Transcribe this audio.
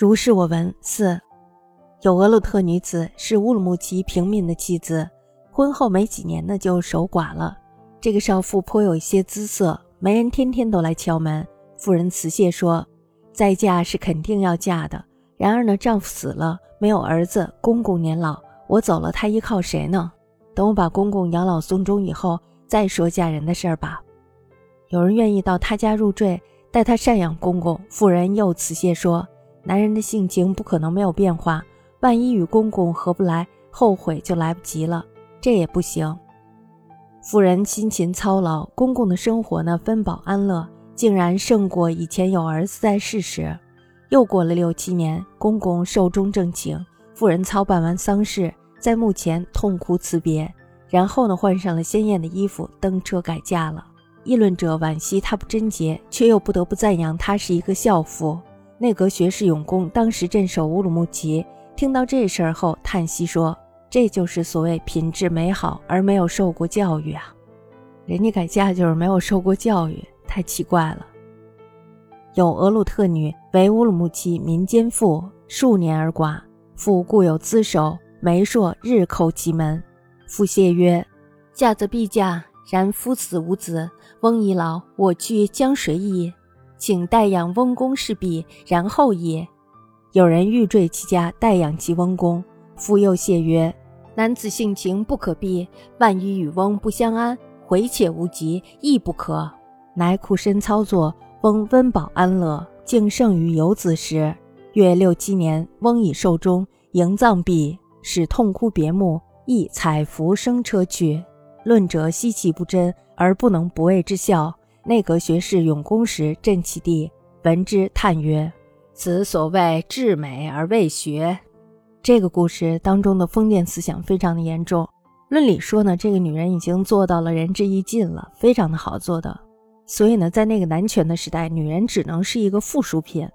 如是我闻。四，有俄鲁特女子是乌鲁木齐平民的妻子，婚后没几年呢就守寡了。这个少妇颇有一些姿色，媒人天天都来敲门。妇人辞谢说：“再嫁是肯定要嫁的，然而呢，丈夫死了，没有儿子，公公年老，我走了，她依靠谁呢？等我把公公养老送终以后，再说嫁人的事儿吧。”有人愿意到她家入赘，带她赡养公公。妇人又辞谢说。男人的性情不可能没有变化，万一与公公合不来，后悔就来不及了。这也不行。妇人辛勤操劳，公公的生活呢分饱安乐，竟然胜过以前有儿子在世时。又过了六七年，公公寿终正寝，妇人操办完丧事，在墓前痛哭辞别，然后呢换上了鲜艳的衣服，登车改嫁了。议论者惋惜她不贞洁，却又不得不赞扬她是一个孝妇。内阁学士永公当时镇守乌鲁木齐，听到这事儿后叹息说：“这就是所谓品质美好而没有受过教育啊！人家改嫁就是没有受过教育，太奇怪了。”有俄鲁特女为乌鲁木齐民间妇，数年而寡，妇固有资守，媒妁日叩其门。妇谢曰：“嫁则必嫁，然夫死无子，翁已老，我去将谁矣？”请代养翁公事毕，然后也。有人欲坠其家，代养其翁公。夫又谢曰：“男子性情不可避，万一与翁不相安，回且无及，亦不可。”乃苦身操作，翁温饱安乐，竟胜于游子时。约六七年，翁已寿终，迎葬毕，使痛哭别目，亦采服生车去。论者稀奇不真，而不能不为之笑。内阁学士永恭时，镇其弟，闻之叹曰：“此所谓至美而未学。”这个故事当中的封建思想非常的严重。论理说呢，这个女人已经做到了仁至义尽了，非常的好做的。所以呢，在那个男权的时代，女人只能是一个附属品。